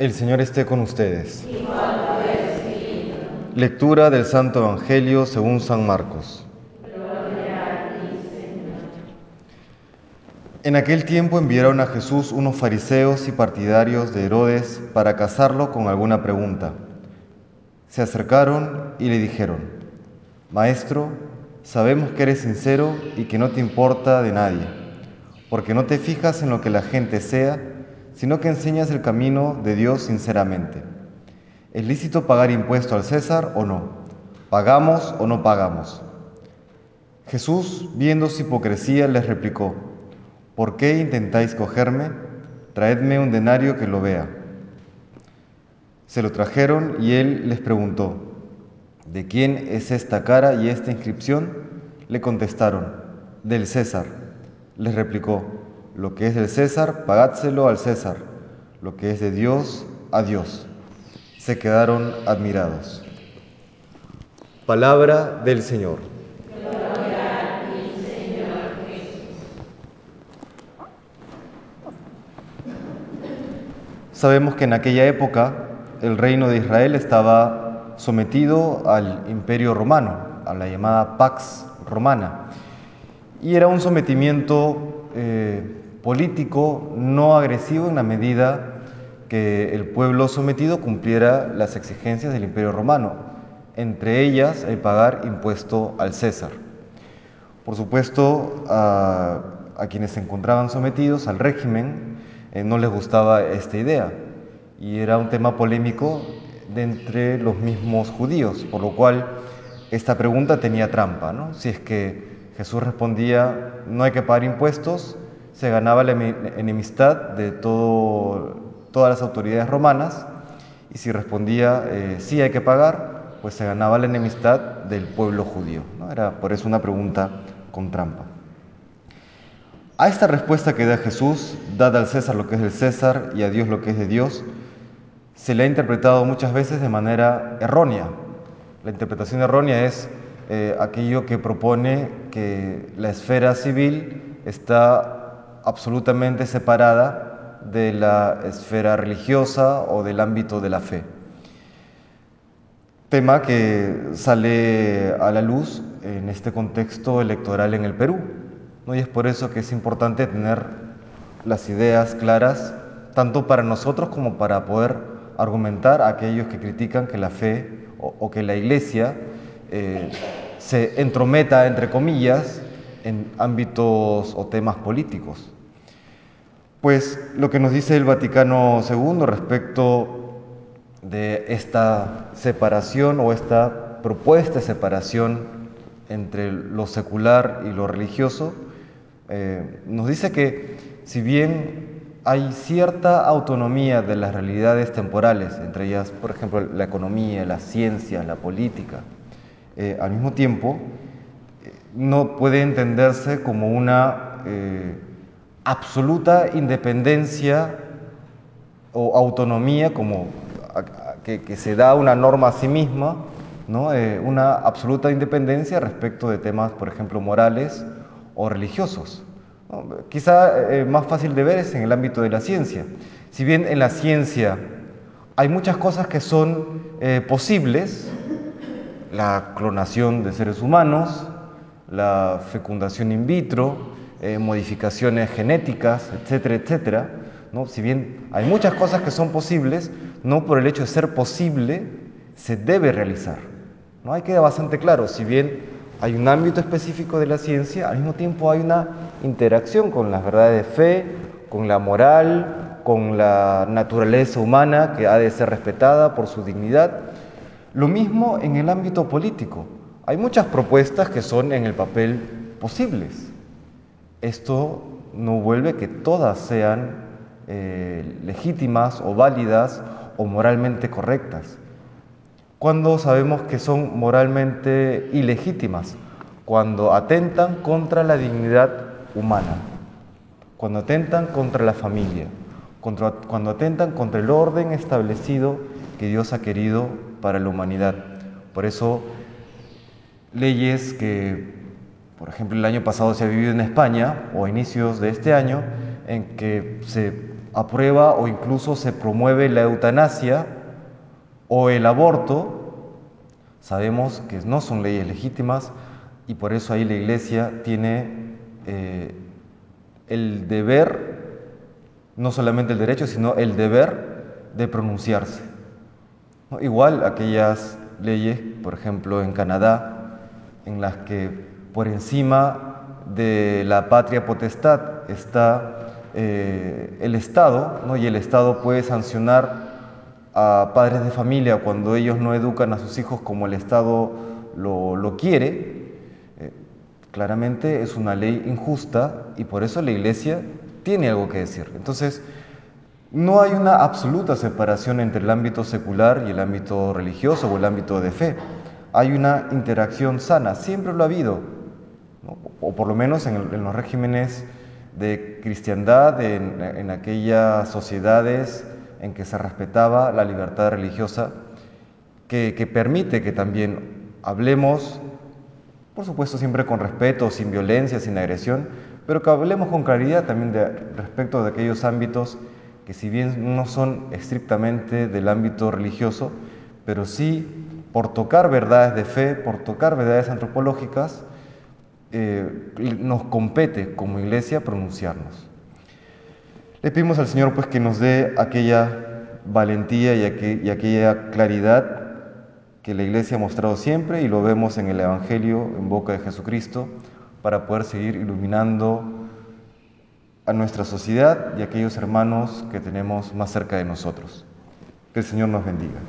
El Señor esté con ustedes. Lectura del Santo Evangelio según San Marcos. En aquel tiempo enviaron a Jesús unos fariseos y partidarios de Herodes para casarlo con alguna pregunta. Se acercaron y le dijeron, Maestro, sabemos que eres sincero y que no te importa de nadie, porque no te fijas en lo que la gente sea, sino que enseñas el camino de Dios sinceramente. ¿Es lícito pagar impuesto al César o no? ¿Pagamos o no pagamos? Jesús, viendo su hipocresía, les replicó, ¿por qué intentáis cogerme? Traedme un denario que lo vea. Se lo trajeron y él les preguntó, ¿de quién es esta cara y esta inscripción? Le contestaron, del César. Les replicó, lo que es del César, pagádselo al César, lo que es de Dios, a Dios. Se quedaron admirados. Palabra del Señor. Sabemos que en aquella época el reino de Israel estaba sometido al imperio romano, a la llamada Pax Romana, y era un sometimiento eh, político no agresivo en la medida que el pueblo sometido cumpliera las exigencias del imperio romano, entre ellas el pagar impuesto al César. Por supuesto, a, quienes se encontraban sometidos al régimen eh, no les gustaba esta idea y era un tema polémico de entre los mismos judíos, por lo cual esta pregunta tenía trampa. ¿no? Si es que Jesús respondía no hay que pagar impuestos, se ganaba la enemistad de todo, todas las autoridades romanas y si respondía eh, sí hay que pagar, pues se ganaba la enemistad del pueblo judío. ¿no? Era por eso una pregunta con trampa. A esta respuesta que da Jesús, dada al César lo que es del César y a Dios lo que es de Dios, se le ha interpretado muchas veces de manera errónea. La interpretación errónea es eh, aquello que propone que la esfera civil está absolutamente separada de la esfera religiosa o del ámbito de la fe. Tema que sale a la luz en este contexto electoral en el Perú. ¿no? Y es por eso que es importante tener las ideas claras, tanto para nosotros como para poder argumentar a aquellos que critican que la fe o, que la iglesia eh, se entrometa, entre comillas, en ámbitos o temas políticos. Pues lo que nos dice el Vaticano II respecto de esta separación o esta propuesta de separación entre lo secular y lo religioso, eh, nos dice que si bien hay cierta autonomía de las realidades temporales, entre ellas, por ejemplo, la economía, la ciencia, la política, eh, al mismo tiempo no puede entenderse como una eh, absoluta independencia o autonomía como que, se da una norma a sí misma, ¿no? una absoluta independencia respecto de temas, por ejemplo, morales o religiosos. ¿no? Quizá eh, más fácil de ver es en el ámbito de la ciencia. Si bien en la ciencia hay muchas cosas que son eh, posibles, la clonación de seres humanos, la fecundación in vitro, eh, modificaciones genéticas, etcétera, etcétera. ¿no? Si bien hay muchas cosas que son posibles, no por el hecho de ser posible se debe realizar. ¿no? Hay queda bastante claro, si bien hay un ámbito específico de la ciencia, al mismo tiempo hay una interacción con las verdades de fe, con la moral, con la naturaleza humana que ha de ser respetada por su dignidad. Lo mismo en el ámbito político. Hay muchas propuestas que son en el papel posibles. Esto no vuelve que todas sean eh, legítimas o válidas o moralmente correctas cuando sabemos que son moralmente ilegítimas, cuando atentan contra la dignidad humana, cuando atentan contra la familia, cuando atentan contra el orden establecido que Dios ha querido para la humanidad. Por eso, leyes que, por ejemplo, el año pasado se ha vivido en España, o a inicios de este año, en que se aprueba o incluso se promueve la eutanasia o el aborto, sabemos que no son leyes legítimas y por eso ahí la Iglesia tiene eh, el deber, no solamente el derecho, sino el deber de pronunciarse. Igual aquellas leyes, por ejemplo, en Canadá, en las que por encima de la patria potestad está eh, el Estado, ¿no? y el Estado puede sancionar a padres de familia cuando ellos no educan a sus hijos como el Estado lo, quiere, eh, claramente es una ley injusta y por eso la Iglesia tiene algo que decir. Entonces, no hay una absoluta separación entre el ámbito secular y el ámbito religioso o el ámbito de fe. Hay una interacción sana, siempre lo ha habido, o por lo menos en, los regímenes de cristiandad, en, aquellas sociedades en que se respetaba la libertad religiosa, que, permite que también hablemos, por supuesto siempre con respeto, sin violencia, sin agresión, pero que hablemos con claridad también respecto de aquellos ámbitos que si bien no son estrictamente del ámbito religioso, pero sí por tocar verdades de fe, por tocar verdades antropológicas, eh, nos compete como iglesia pronunciarnos. Le pedimos al Señor pues que nos dé aquella valentía y, y aquella claridad que la iglesia ha mostrado siempre y lo vemos en el Evangelio en boca de Jesucristo para poder seguir iluminando a nuestra sociedad y a aquellos hermanos que tenemos más cerca de nosotros. Que el Señor nos bendiga.